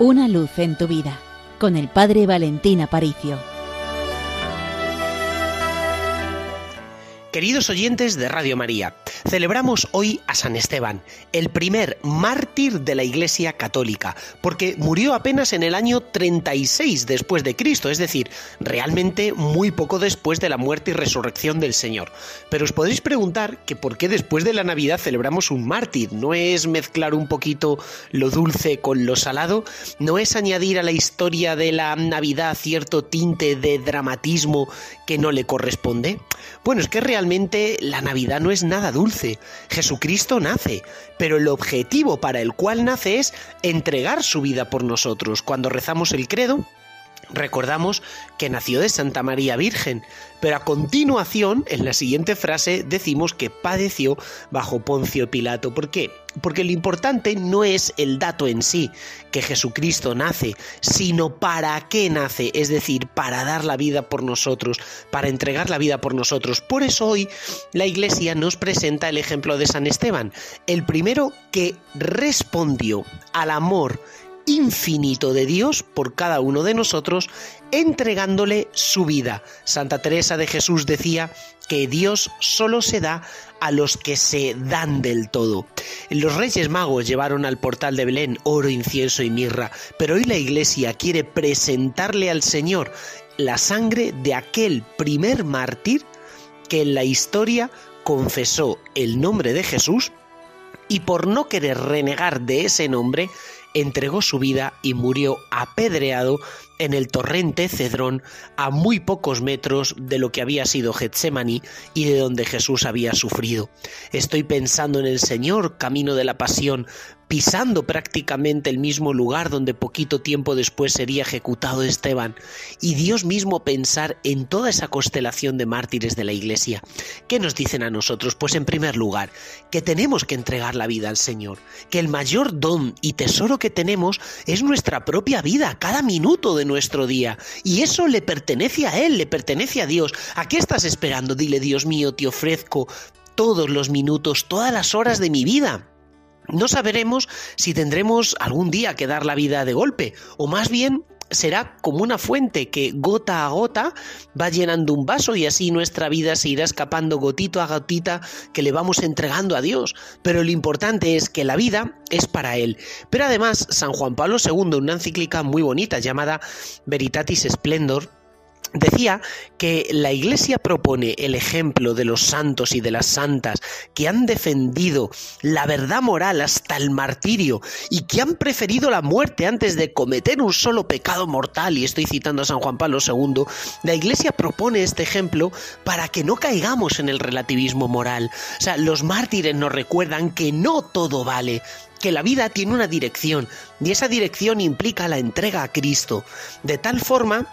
Una luz en tu vida con el Padre Valentín Aparicio. Queridos oyentes de Radio María, celebramos hoy a San Esteban, el primer mártir de la Iglesia Católica, porque murió apenas en el año 36 después de Cristo, es decir, realmente muy poco después de la muerte y resurrección del Señor. Pero os podéis preguntar que por qué después de la Navidad celebramos un mártir, ¿no es mezclar un poquito lo dulce con lo salado? ¿No es añadir a la historia de la Navidad cierto tinte de dramatismo que no le corresponde? Bueno, es que realmente la Navidad no es nada dulce. Jesucristo nace, pero el objetivo para el cual nace es entregar su vida por nosotros. Cuando rezamos el credo, recordamos que nació de Santa María Virgen, pero a continuación, en la siguiente frase, decimos que padeció bajo Poncio Pilato. ¿Por qué? Porque lo importante no es el dato en sí, que Jesucristo nace, sino para qué nace, es decir, para dar la vida por nosotros, para entregar la vida por nosotros. Por eso hoy la Iglesia nos presenta el ejemplo de San Esteban, el primero que respondió al amor infinito de Dios por cada uno de nosotros, entregándole su vida. Santa Teresa de Jesús decía que Dios solo se da a los que se dan del todo. Los Reyes Magos llevaron al portal de Belén oro, incienso y mirra, pero hoy la Iglesia quiere presentarle al Señor la sangre de aquel primer mártir que en la historia confesó el nombre de Jesús y por no querer renegar de ese nombre, entregó su vida y murió apedreado en el torrente Cedrón a muy pocos metros de lo que había sido Getsemaní y de donde Jesús había sufrido. Estoy pensando en el Señor, camino de la pasión, pisando prácticamente el mismo lugar donde poquito tiempo después sería ejecutado Esteban, y Dios mismo pensar en toda esa constelación de mártires de la Iglesia. ¿Qué nos dicen a nosotros? Pues en primer lugar, que tenemos que entregar la vida al Señor, que el mayor don y tesoro que tenemos es nuestra propia vida, cada minuto de nuestro día, y eso le pertenece a Él, le pertenece a Dios. ¿A qué estás esperando? Dile, Dios mío, te ofrezco todos los minutos, todas las horas de mi vida. No sabremos si tendremos algún día que dar la vida de golpe, o más bien será como una fuente que gota a gota va llenando un vaso y así nuestra vida se irá escapando gotito a gotita que le vamos entregando a Dios. Pero lo importante es que la vida es para Él. Pero además, San Juan Pablo II, en una encíclica muy bonita llamada Veritatis Splendor, Decía que la Iglesia propone el ejemplo de los santos y de las santas que han defendido la verdad moral hasta el martirio y que han preferido la muerte antes de cometer un solo pecado mortal, y estoy citando a San Juan Pablo II, la Iglesia propone este ejemplo para que no caigamos en el relativismo moral. O sea, los mártires nos recuerdan que no todo vale, que la vida tiene una dirección y esa dirección implica la entrega a Cristo, de tal forma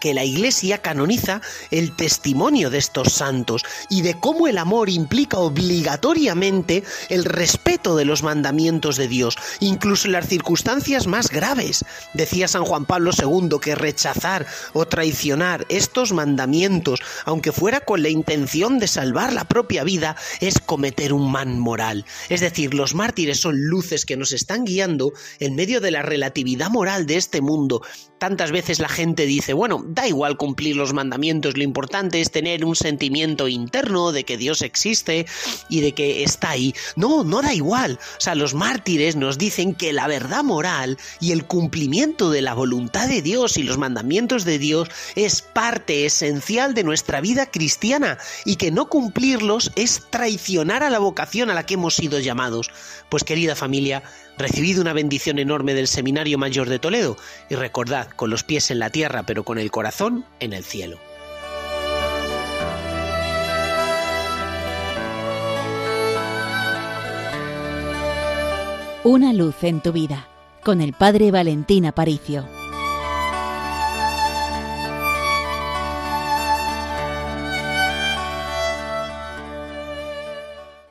que la Iglesia canoniza el testimonio de estos santos y de cómo el amor implica obligatoriamente el respeto de los mandamientos de Dios, incluso en las circunstancias más graves. Decía San Juan Pablo II que rechazar o traicionar estos mandamientos, aunque fuera con la intención de salvar la propia vida, es cometer un man moral. Es decir, los mártires son luces que nos están guiando en medio de la relatividad moral de este mundo. Tantas veces la gente dice, da igual cumplir los mandamientos, lo importante es tener un sentimiento interno de que Dios existe y de que está ahí. No, no da igual. O sea, los mártires nos dicen que la verdad moral y el cumplimiento de la voluntad de Dios y los mandamientos de Dios es parte esencial de nuestra vida cristiana y que no cumplirlos es traicionar a la vocación a la que hemos sido llamados. Pues querida familia, recibid una bendición enorme del Seminario Mayor de Toledo y recordad, con los pies en la tierra pero con el corazón en el cielo. Una luz en tu vida con el Padre Valentín Aparicio.